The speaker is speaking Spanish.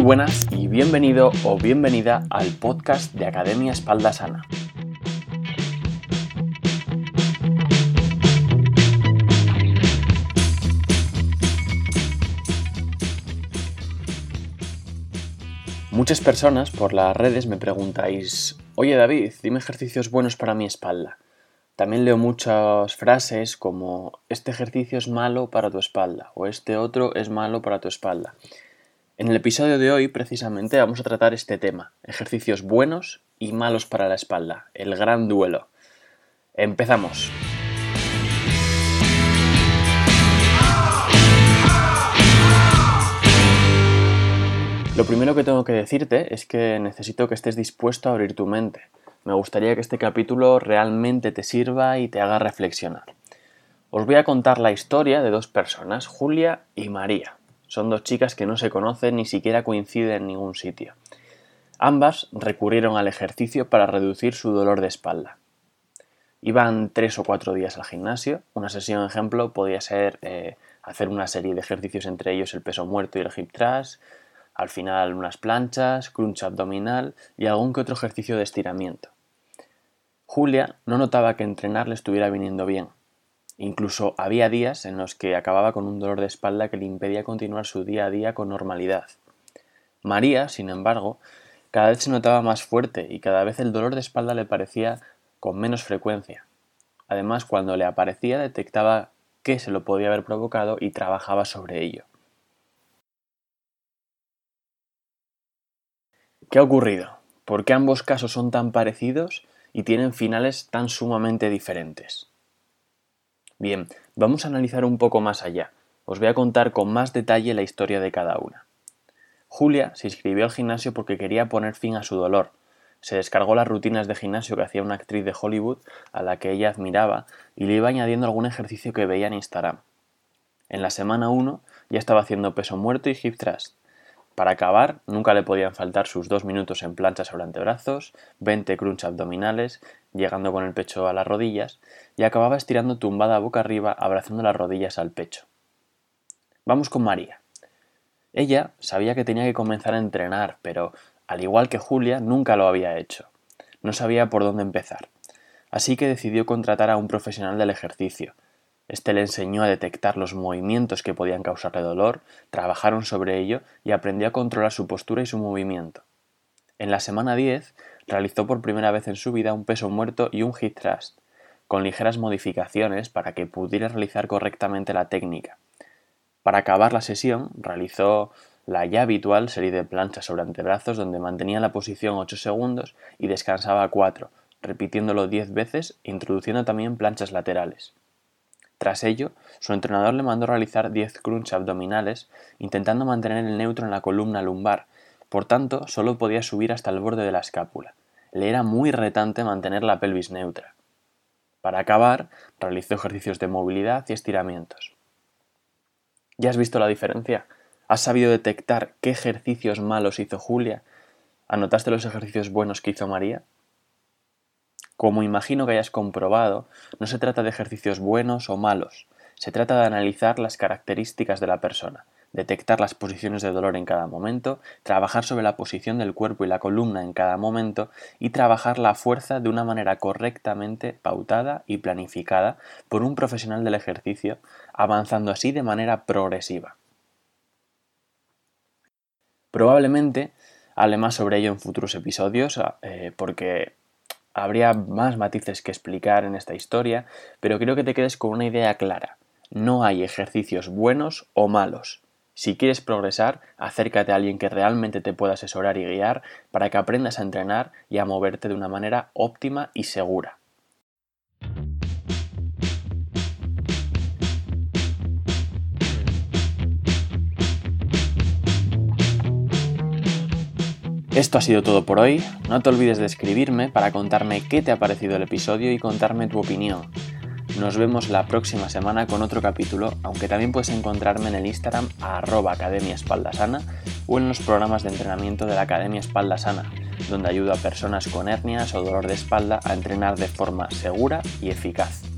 Muy buenas y bienvenido o bienvenida al podcast de Academia Espalda Sana. Muchas personas por las redes me preguntáis, oye David, dime ejercicios buenos para mi espalda. También leo muchas frases como este ejercicio es malo para tu espalda o este otro es malo para tu espalda. En el episodio de hoy precisamente vamos a tratar este tema, ejercicios buenos y malos para la espalda, el gran duelo. Empezamos. Lo primero que tengo que decirte es que necesito que estés dispuesto a abrir tu mente me gustaría que este capítulo realmente te sirva y te haga reflexionar. Os voy a contar la historia de dos personas, Julia y María. Son dos chicas que no se conocen ni siquiera coinciden en ningún sitio. Ambas recurrieron al ejercicio para reducir su dolor de espalda. Iban tres o cuatro días al gimnasio. Una sesión ejemplo podía ser eh, hacer una serie de ejercicios entre ellos el peso muerto y el hip thrust, al final unas planchas, crunch abdominal y algún que otro ejercicio de estiramiento. Julia no notaba que entrenar le estuviera viniendo bien. Incluso había días en los que acababa con un dolor de espalda que le impedía continuar su día a día con normalidad. María, sin embargo, cada vez se notaba más fuerte y cada vez el dolor de espalda le parecía con menos frecuencia. Además, cuando le aparecía detectaba qué se lo podía haber provocado y trabajaba sobre ello. ¿Qué ha ocurrido? ¿Por qué ambos casos son tan parecidos y tienen finales tan sumamente diferentes? Bien, vamos a analizar un poco más allá. Os voy a contar con más detalle la historia de cada una. Julia se inscribió al gimnasio porque quería poner fin a su dolor. Se descargó las rutinas de gimnasio que hacía una actriz de Hollywood a la que ella admiraba y le iba añadiendo algún ejercicio que veía en Instagram. En la semana 1 ya estaba haciendo peso muerto y hip thrust. Para acabar, nunca le podían faltar sus dos minutos en plancha sobre antebrazos, 20 crunch abdominales, llegando con el pecho a las rodillas, y acababa estirando tumbada boca arriba, abrazando las rodillas al pecho. Vamos con María. Ella sabía que tenía que comenzar a entrenar, pero, al igual que Julia, nunca lo había hecho. No sabía por dónde empezar. Así que decidió contratar a un profesional del ejercicio, este le enseñó a detectar los movimientos que podían causarle dolor, trabajaron sobre ello y aprendió a controlar su postura y su movimiento. En la semana 10 realizó por primera vez en su vida un peso muerto y un hip thrust, con ligeras modificaciones para que pudiera realizar correctamente la técnica. Para acabar la sesión, realizó la ya habitual serie de planchas sobre antebrazos donde mantenía la posición 8 segundos y descansaba 4, repitiéndolo 10 veces introduciendo también planchas laterales. Tras ello, su entrenador le mandó realizar 10 crunch abdominales, intentando mantener el neutro en la columna lumbar, por tanto, solo podía subir hasta el borde de la escápula. Le era muy retante mantener la pelvis neutra. Para acabar, realizó ejercicios de movilidad y estiramientos. ¿Ya has visto la diferencia? ¿Has sabido detectar qué ejercicios malos hizo Julia? ¿Anotaste los ejercicios buenos que hizo María? Como imagino que hayas comprobado, no se trata de ejercicios buenos o malos, se trata de analizar las características de la persona, detectar las posiciones de dolor en cada momento, trabajar sobre la posición del cuerpo y la columna en cada momento y trabajar la fuerza de una manera correctamente pautada y planificada por un profesional del ejercicio, avanzando así de manera progresiva. Probablemente hable más sobre ello en futuros episodios eh, porque Habría más matices que explicar en esta historia, pero quiero que te quedes con una idea clara. No hay ejercicios buenos o malos. Si quieres progresar, acércate a alguien que realmente te pueda asesorar y guiar para que aprendas a entrenar y a moverte de una manera óptima y segura. Esto ha sido todo por hoy. No te olvides de escribirme para contarme qué te ha parecido el episodio y contarme tu opinión. Nos vemos la próxima semana con otro capítulo, aunque también puedes encontrarme en el Instagram arroba Academia Espalda Sana o en los programas de entrenamiento de la Academia Espalda Sana, donde ayudo a personas con hernias o dolor de espalda a entrenar de forma segura y eficaz.